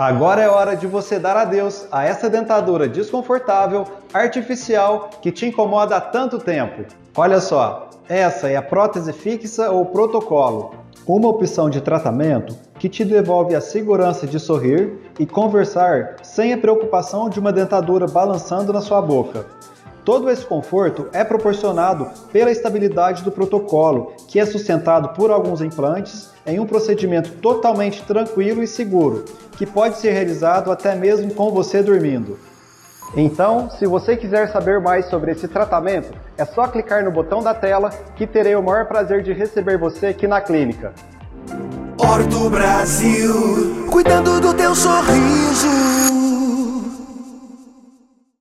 Agora é hora de você dar adeus a essa dentadura desconfortável, artificial, que te incomoda há tanto tempo. Olha só, essa é a prótese fixa ou protocolo, uma opção de tratamento que te devolve a segurança de sorrir e conversar sem a preocupação de uma dentadura balançando na sua boca. Todo esse conforto é proporcionado pela estabilidade do protocolo, que é sustentado por alguns implantes em um procedimento totalmente tranquilo e seguro, que pode ser realizado até mesmo com você dormindo. Então, se você quiser saber mais sobre esse tratamento, é só clicar no botão da tela que terei o maior prazer de receber você aqui na clínica. Orto Brasil,